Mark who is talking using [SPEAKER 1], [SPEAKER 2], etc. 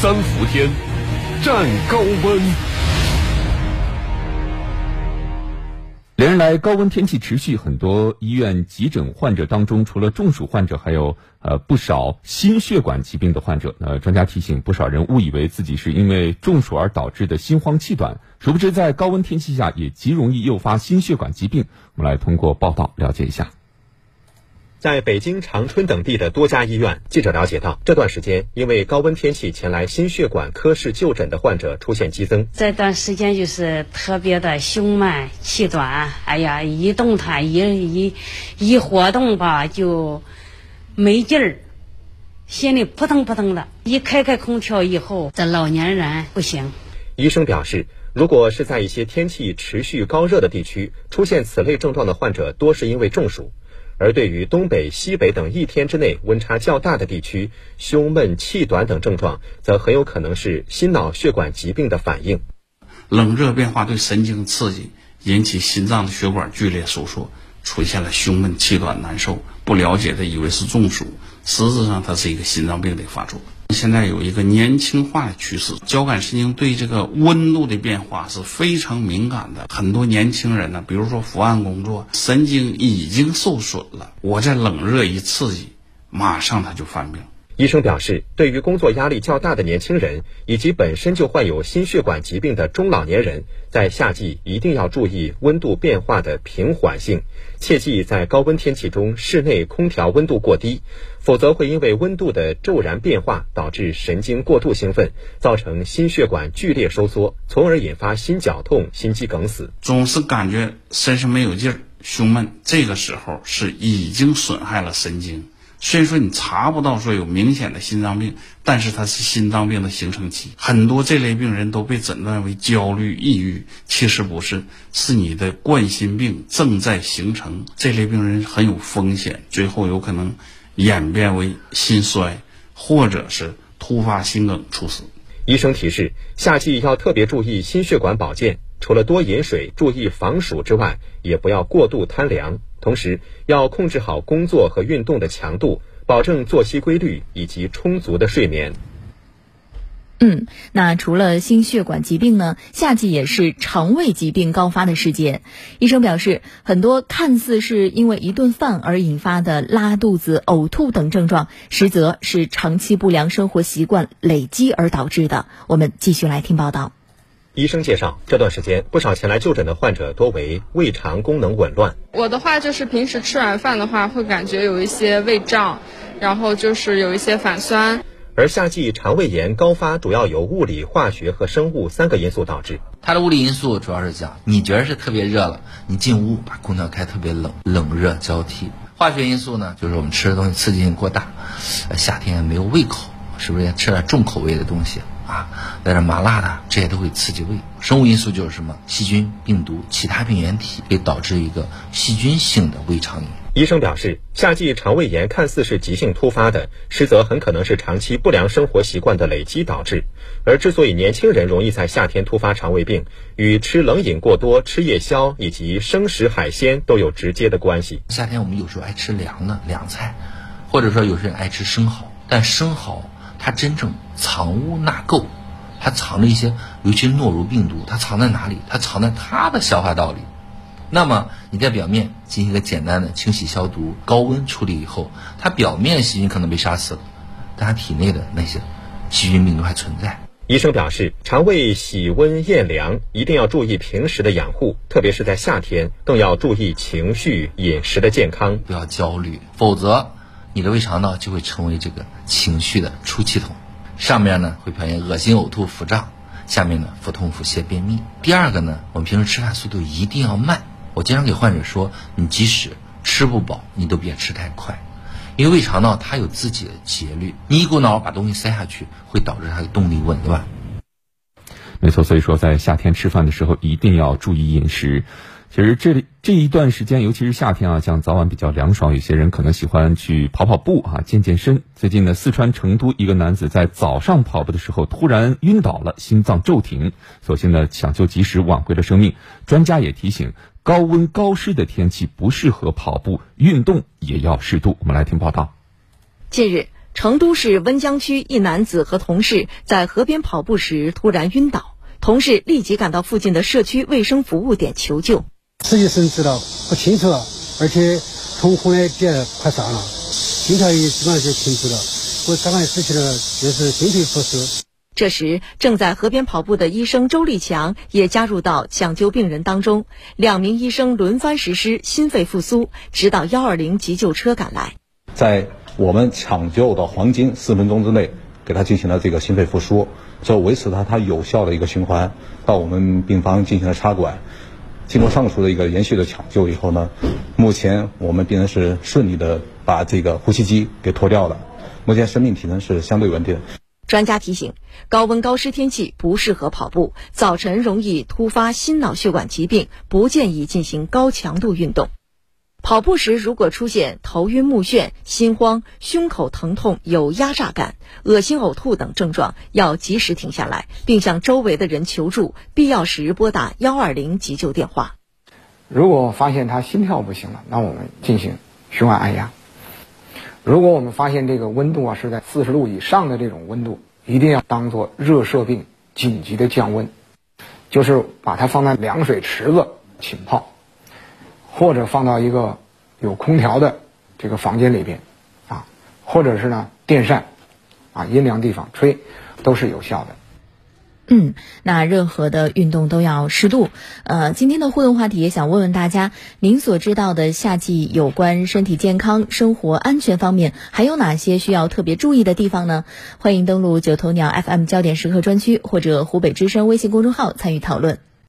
[SPEAKER 1] 三伏天，战高温。
[SPEAKER 2] 连日来，高温天气持续，很多医院急诊患者当中，除了中暑患者，还有呃不少心血管疾病的患者。那专家提醒，不少人误以为自己是因为中暑而导致的心慌气短，殊不知在高温天气下也极容易诱发心血管疾病。我们来通过报道了解一下。
[SPEAKER 3] 在北京、长春等地的多家医院，记者了解到，这段时间因为高温天气前来心血管科室就诊的患者出现激增。
[SPEAKER 4] 这段时间就是特别的胸闷、气短，哎呀，一动弹、一一一活动吧就没劲儿，心里扑腾扑腾的。一开开空调以后，这老年人不行。
[SPEAKER 3] 医生表示，如果是在一些天气持续高热的地区，出现此类症状的患者，多是因为中暑。而对于东北、西北等一天之内温差较大的地区，胸闷、气短等症状，则很有可能是心脑血管疾病的反应。
[SPEAKER 5] 冷热变化对神经刺激，引起心脏的血管剧烈收缩，出现了胸闷、气短、难受。不了解的以为是中暑，实质上它是一个心脏病的发作。现在有一个年轻化的趋势，交感神经对这个温度的变化是非常敏感的。很多年轻人呢，比如说伏案工作，神经已经受损了，我在冷热一刺激，马上他就犯病。
[SPEAKER 3] 医生表示，对于工作压力较大的年轻人，以及本身就患有心血管疾病的中老年人，在夏季一定要注意温度变化的平缓性，切忌在高温天气中室内空调温度过低，否则会因为温度的骤然变化导致神经过度兴奋，造成心血管剧烈收缩，从而引发心绞痛、心肌梗死。
[SPEAKER 5] 总是感觉身上没有劲儿、胸闷，这个时候是已经损害了神经。虽然说你查不到说有明显的心脏病，但是它是心脏病的形成期。很多这类病人都被诊断为焦虑、抑郁，其实不是，是你的冠心病正在形成。这类病人很有风险，最后有可能演变为心衰，或者是突发心梗猝死。
[SPEAKER 3] 医生提示：夏季要特别注意心血管保健，除了多饮水、注意防暑之外，也不要过度贪凉。同时要控制好工作和运动的强度，保证作息规律以及充足的睡眠。
[SPEAKER 6] 嗯，那除了心血管疾病呢？夏季也是肠胃疾病高发的时节。医生表示，很多看似是因为一顿饭而引发的拉肚子、呕吐等症状，实则是长期不良生活习惯累积而导致的。我们继续来听报道。
[SPEAKER 3] 医生介绍，这段时间不少前来就诊的患者多为胃肠功能紊乱。
[SPEAKER 7] 我的话就是平时吃完饭的话，会感觉有一些胃胀，然后就是有一些反酸。
[SPEAKER 3] 而夏季肠胃炎高发主要由物理、化学和生物三个因素导致。
[SPEAKER 8] 它的物理因素主要是讲，你觉得是特别热了，你进屋把空调开特别冷，冷热交替。化学因素呢，就是我们吃的东西刺激性过大，夏天没有胃口，是不是吃点重口味的东西？啊，来点麻辣的，这些都会刺激胃。生物因素就是什么？细菌、病毒、其他病原体，会导致一个细菌性的胃肠炎。
[SPEAKER 3] 医生表示，夏季肠胃炎看似是急性突发的，实则很可能是长期不良生活习惯的累积导致。而之所以年轻人容易在夏天突发肠胃病，与吃冷饮过多、吃夜宵以及生食海鲜都有直接的关系。
[SPEAKER 8] 夏天我们有时候爱吃凉的凉菜，或者说有些人爱吃生蚝，但生蚝。它真正藏污纳垢，它藏着一些，尤其诺如病毒，它藏在哪里？它藏在它的消化道里。那么你在表面进行一个简单的清洗消毒、高温处理以后，它表面细菌可能被杀死了，但它体内的那些细菌病毒还存在。
[SPEAKER 3] 医生表示，肠胃喜温厌凉，一定要注意平时的养护，特别是在夏天，更要注意情绪、饮食的健康，
[SPEAKER 8] 不要焦虑，否则。你的胃肠道就会成为这个情绪的出气筒，上面呢会表现恶心、呕吐、腹胀，下面呢腹痛、腹泻、便秘。第二个呢，我们平时吃饭速度一定要慢。我经常给患者说，你即使吃不饱，你都别吃太快，因为胃肠道它有自己的节律，你一股脑把东西塞下去，会导致它的动力紊乱。
[SPEAKER 2] 没错，所以说在夏天吃饭的时候一定要注意饮食。其实这里这一段时间，尤其是夏天啊，像早晚比较凉爽，有些人可能喜欢去跑跑步啊，健健身。最近呢，四川成都一个男子在早上跑步的时候突然晕倒了，心脏骤停，所幸呢抢救及时挽回了生命。专家也提醒，高温高湿的天气不适合跑步，运动也要适度。我们来听报道。
[SPEAKER 6] 近日。
[SPEAKER 9] 成都市温江区一男子和同事在河边跑步时突然晕倒，同事立即赶到附近的社区卫生服务点求救。
[SPEAKER 10] 自己神志了，不清楚了，而且瞳孔呢也快散了，心跳也基本上就停止了。我刚刚失去了就是心肺复苏。
[SPEAKER 9] 这时，正在河边跑步的医生周立强也加入到抢救病人当中，两名医生轮番实施心肺复苏，直到幺二零急救车赶来。
[SPEAKER 11] 在我们抢救的黄金四分钟之内，给他进行了这个心肺复苏，这维持了他有效的一个循环。到我们病房进行了插管，经过上述的一个连续的抢救以后呢，目前我们病人是顺利的把这个呼吸机给脱掉了，目前生命体征是相对稳定。
[SPEAKER 9] 专家提醒，高温高湿天气不适合跑步，早晨容易突发心脑血管疾病，不建议进行高强度运动。跑步时如果出现头晕目眩、心慌、胸口疼痛、有压榨感、恶心呕吐等症状，要及时停下来，并向周围的人求助，必要时拨打幺二零急救电话。
[SPEAKER 12] 如果发现他心跳不行了，那我们进行胸外按压。如果我们发现这个温度啊是在四十度以上的这种温度，一定要当做热射病紧急的降温，就是把它放在凉水池子浸泡，或者放到一个有空调的这个房间里边，啊，或者是呢电扇，啊阴凉地方吹，都是有效的。
[SPEAKER 6] 嗯，那任何的运动都要适度。呃，今天的互动话题也想问问大家，您所知道的夏季有关身体健康、生活安全方面，还有哪些需要特别注意的地方呢？欢迎登录九头鸟 FM 焦点时刻专区或者湖北之声微信公众号参与讨论。